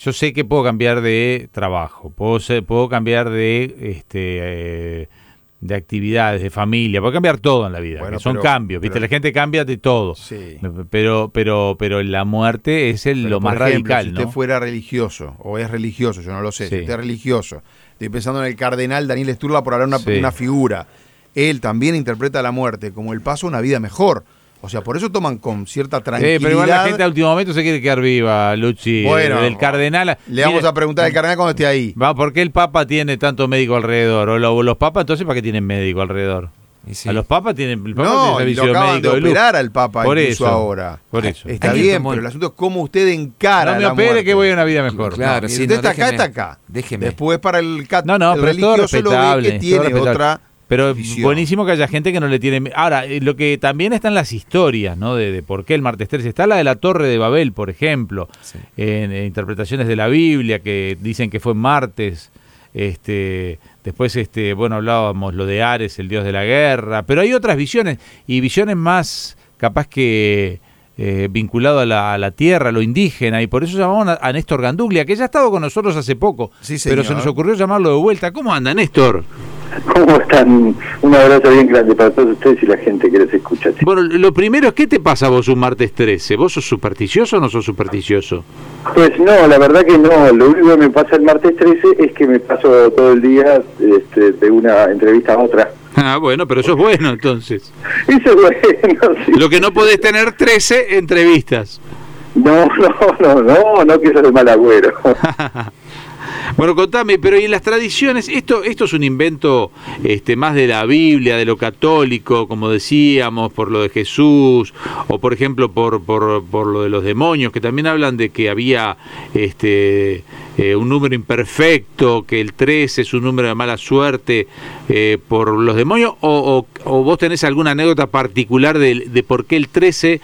yo sé que puedo cambiar de trabajo, puedo, ser- puedo cambiar de, este, eh, de actividades, de familia, puedo cambiar todo en la vida, Bueno, que son pero- cambios, ¿viste? la gente cambia de todo. Sí. Pero, pero, pero la muerte es el, lo más ejemplo, radical, Si usted fuera religioso, o es religioso, yo no lo sé, Sí. si usted es religioso, estoy pensando en el cardenal Daniel Sturla por hablar una, Sí. una figura. Él también interpreta la muerte como el paso a una vida mejor. O sea, por eso toman con cierta Eh, tranquilidad. pero igual la gente a último momento se quiere quedar viva, Luchi. Bueno, del cardenal. Le vamos Mire, a preguntar al cardenal cuando esté ahí. Va, ¿por qué el Papa tiene tanto médico alrededor? O lo- los papas, entonces, ¿para qué tienen médico alrededor? Y sí. A los papas tienen, el Papa No, tiene y lo acaban de médico de luz. operar al Papa Por incluso eso, ahora. Por eso. Está bien, pero el- el asunto es cómo usted encara No me la opere muerte. que voy a una vida mejor. Claro, Y sí, usted no, está acá, está acá. déjeme. Después para el, cat- No, no, el pero es todo religioso lo ve respetable. que todo tiene otra Pero visión. buenísimo que haya gente que no le tiene... Ahora, eh, lo que también están las historias, ¿no? De, de por qué el martes 13. Está la de la Torre de Babel, por ejemplo, Sí. en, en interpretaciones de la Biblia que dicen que fue martes. Este, después, este, bueno, hablábamos lo de Ares, el dios de la guerra, pero hay otras visiones y visiones más capaz que eh, vinculado a la, a la tierra, a lo indígena, y por eso llamamos a, a Néstor Ganduglia, que ya ha estado con nosotros hace poco, Sí, pero se nos ocurrió llamarlo de vuelta. ¿Cómo anda, Néstor? ¿Cómo están? Un abrazo bien grande para todos ustedes y la gente que les escucha. Bueno, lo primero es, ¿qué te pasa vos un martes 13? ¿Vos sos supersticioso o no sos supersticioso? Pues no, la verdad que no. Lo único que me pasa el martes 13 es que me paso todo el día este, de una entrevista a otra. Ah, bueno, pero eso es bueno entonces. Eso es bueno, sí. Lo que no podés tener 13 entrevistas. No, no, no, no, no que eso es mal agüero. Bueno, contame, pero ¿y en las tradiciones? Esto, esto es un invento este, más de la Biblia, de lo católico, como decíamos, por lo de Jesús, o por ejemplo por, por, por lo de los demonios, que también hablan de que había este, eh, un número imperfecto, que el 13 es un número de mala suerte eh, por los demonios, o, o- o vos tenés alguna anécdota particular de, de por qué el 13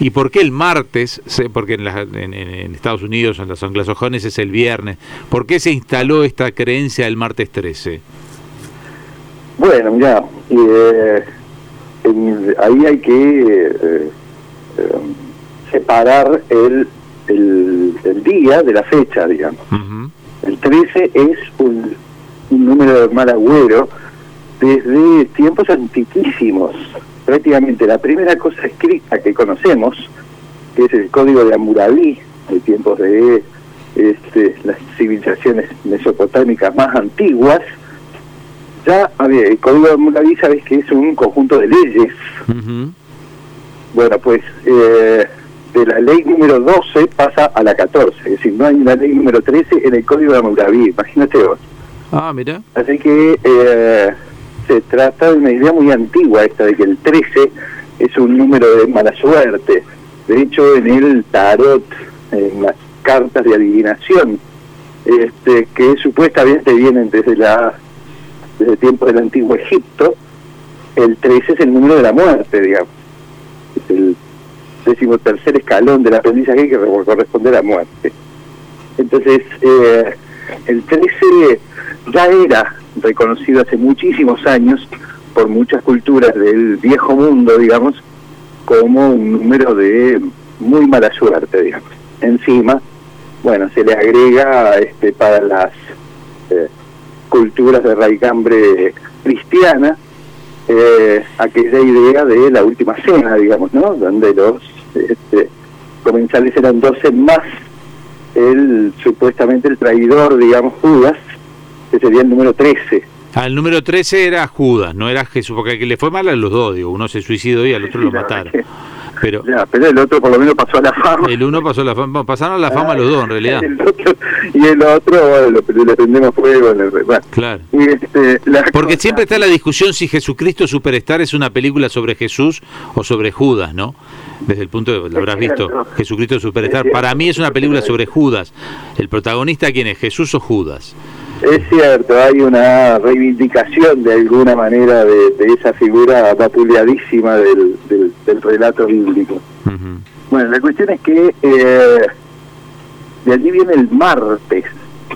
¿Y por qué el martes? Porque en, la- en- Estados Unidos, en los anglosajones, es el viernes. ¿Por qué se instaló esta creencia del martes 13? Bueno, mira, eh, ahí hay que eh, eh, separar el, el, el día de la fecha, digamos. El 13 es un, un número de mal agüero desde tiempos antiquísimos. Prácticamente la primera cosa escrita que conocemos, que es el código de Hammurabi, de tiempos de este, las civilizaciones mesopotámicas más antiguas, ya había, el código de Hammurabi sabes que es un conjunto de leyes. Bueno, pues eh, de la ley número 12 pasa a la 14, es decir, no hay una ley número 13 en el código de Hammurabi, imagínate vos. Ah, mira. Así que eh, se trata de una idea muy antigua esta de que el 13 es un número de mala suerte. De hecho, en el tarot, en las cartas de adivinación, este, que supuestamente vienen desde la desde tiempos del antiguo Egipto, el 13 es el número de la muerte, digamos. Es el decimotercer escalón del aprendizaje que corresponde a la muerte. Entonces, eh, el 13 ya era reconocido hace muchísimos años por muchas culturas del viejo mundo, digamos, como un número de muy mala suerte, digamos. Encima, bueno, se le agrega este, para las eh, culturas de raicambre cristiana eh, aquella idea de la última cena, digamos, ¿no? Donde los este, comensales eran 12 más el supuestamente el traidor, digamos, Judas, que sería el número 13. Ah, el número 13 era Judas, no era Jesús, porque el que le fue mal a los dos, digo, uno se suicidó y al otro lo Sí, mataron. Pero Ya, pero el otro por lo menos pasó a la fama. el uno pasó la fama, pasaron la fama los dos en realidad. El otro- y el otro, bueno, lo- le prendemos fuego. bueno. Claro. Y este, Porque cosa- siempre está la discusión si Jesucristo Superstar es una película sobre Jesús o sobre Judas, ¿no? Desde el punto de, lo habrás visto. Jesucristo Superstar. Para mí es una película sobre Judas. ¿El protagonista quién es? ¿Jesús o Judas? Es cierto, hay una reivindicación de alguna manera de, de esa figura vapuleadísima del, del, del relato bíblico. Bueno, la cuestión es que eh, de allí viene el martes.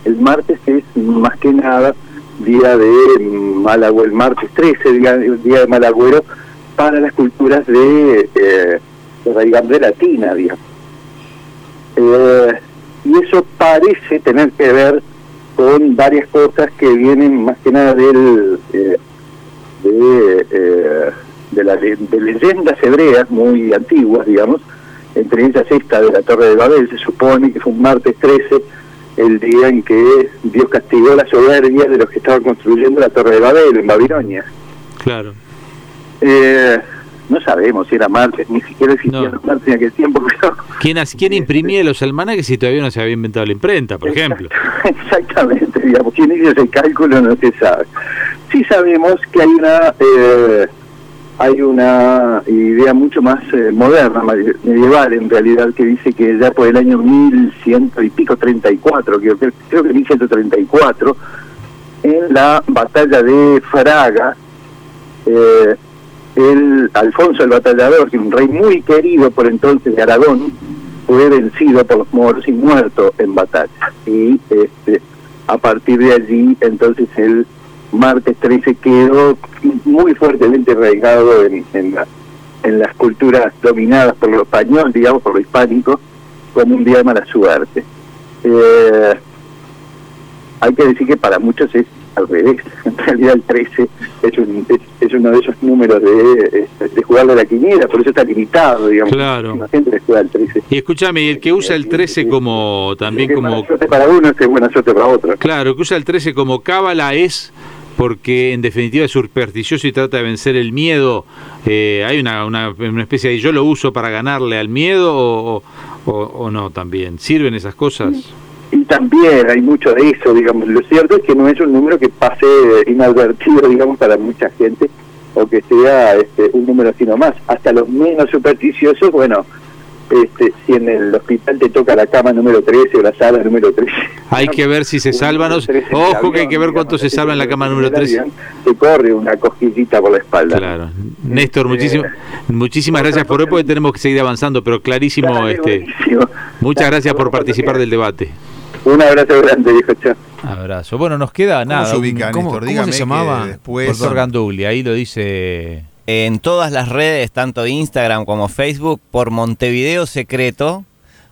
El martes es más que nada día de mal agüero, el martes 13, día, día de mal agüero, para las culturas de, eh, de latina, digamos. Eh, y eso parece tener que ver con varias cosas que vienen más que nada del eh, de, eh, de, la, de leyendas hebreas muy antiguas, digamos, entre ellas esta de la Torre de Babel, se supone que fue un martes 13, el día en que Dios castigó la soberbia de los que estaban construyendo la Torre de Babel en Babilonia. Claro. Eh, no sabemos si era martes, ni siquiera existía no. martes en aquel tiempo. Pero... ¿Quién, ¿Quién imprimía los almanaques si todavía no se había inventado la imprenta, por ejemplo? Exactamente, digamos, quién hizo ese cálculo no se sabe. Sí sabemos que hay una eh, hay una idea mucho más eh, moderna, medieval en realidad, que dice que ya por el año 1100 y pico 34, creo, creo que 1134, en la batalla de Fraga, eh, el Alfonso el Batallador, que un rey muy querido por entonces de Aragón, fue vencido por los moros y muerto en batalla. Y este, a partir de allí, entonces el martes 13 quedó muy fuertemente arraigado en, en, la, las culturas dominadas por lo español, digamos, por lo hispánico, como un día de mala suerte. Eh, hay que decir que para muchos es al revés. En realidad el 13 es, un, es, es uno de esos números de, de jugar de la quiniela, por eso está limitado, digamos. Claro. La gente juega el 13. Y escúchame, el que usa el 13 como también Es como Buena suerte para uno es buena suerte para otro. claro, que usa el 13 como cábala es porque en definitiva es supersticioso y trata de vencer el miedo. Eh, hay una, una, una especie de yo lo uso para ganarle al miedo o, o, o no también. ¿Sirven esas cosas? Y también hay mucho de eso, digamos. Lo cierto es que no es un número que pase inadvertido, digamos, para mucha gente, o que sea este, un número así nomás. Hasta los menos supersticiosos, bueno, este, si en el hospital te toca la cama número 13 o la sala número 13. Hay que ver si se salvan. Ojo que hay que ver cuánto se salva en la cama número 13. Te corre una cosquillita por la espalda. Claro. Néstor, muchísimas muchísimas gracias por hoy porque tenemos que seguir avanzando, pero clarísimo Dale, este. buenísimo. Muchas gracias por participar del debate. Un abrazo grande, dijo Chao. Abrazo. Bueno, nos queda ¿Cómo nada. se ubica, un- ¿Cómo, Néstor? cómo Dígame se que llamaba? después- Doctor Gandugli, ahí lo dice. En todas las redes, tanto Instagram como Facebook, por Montevideo Secreto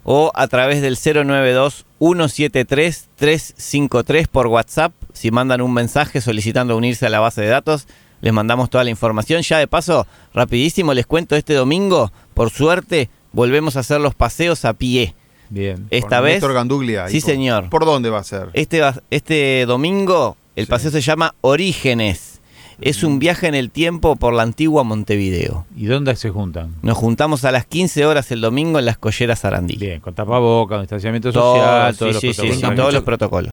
o a través del 092-173-353 por WhatsApp. Si mandan un mensaje solicitando unirse a la base de datos, les mandamos toda la información. Ya de paso, rapidísimo les cuento, este domingo, por suerte, volvemos a hacer los paseos a pie. Bien. Esta Con vez, Néstor Ganduglia. Sí, ¿Y por- señor. ¿Por dónde va a ser? este, va- este domingo el Sí. paseo se llama Orígenes. Es un viaje en el tiempo por la antigua Montevideo. ¿Y dónde se juntan? Nos juntamos a las 15 horas el domingo en las Colleras Sarandí. Bien, con tapaboca, con distanciamiento Todo, social, sí, todos los sí, sí, protocolos. sí, todos los protocolos.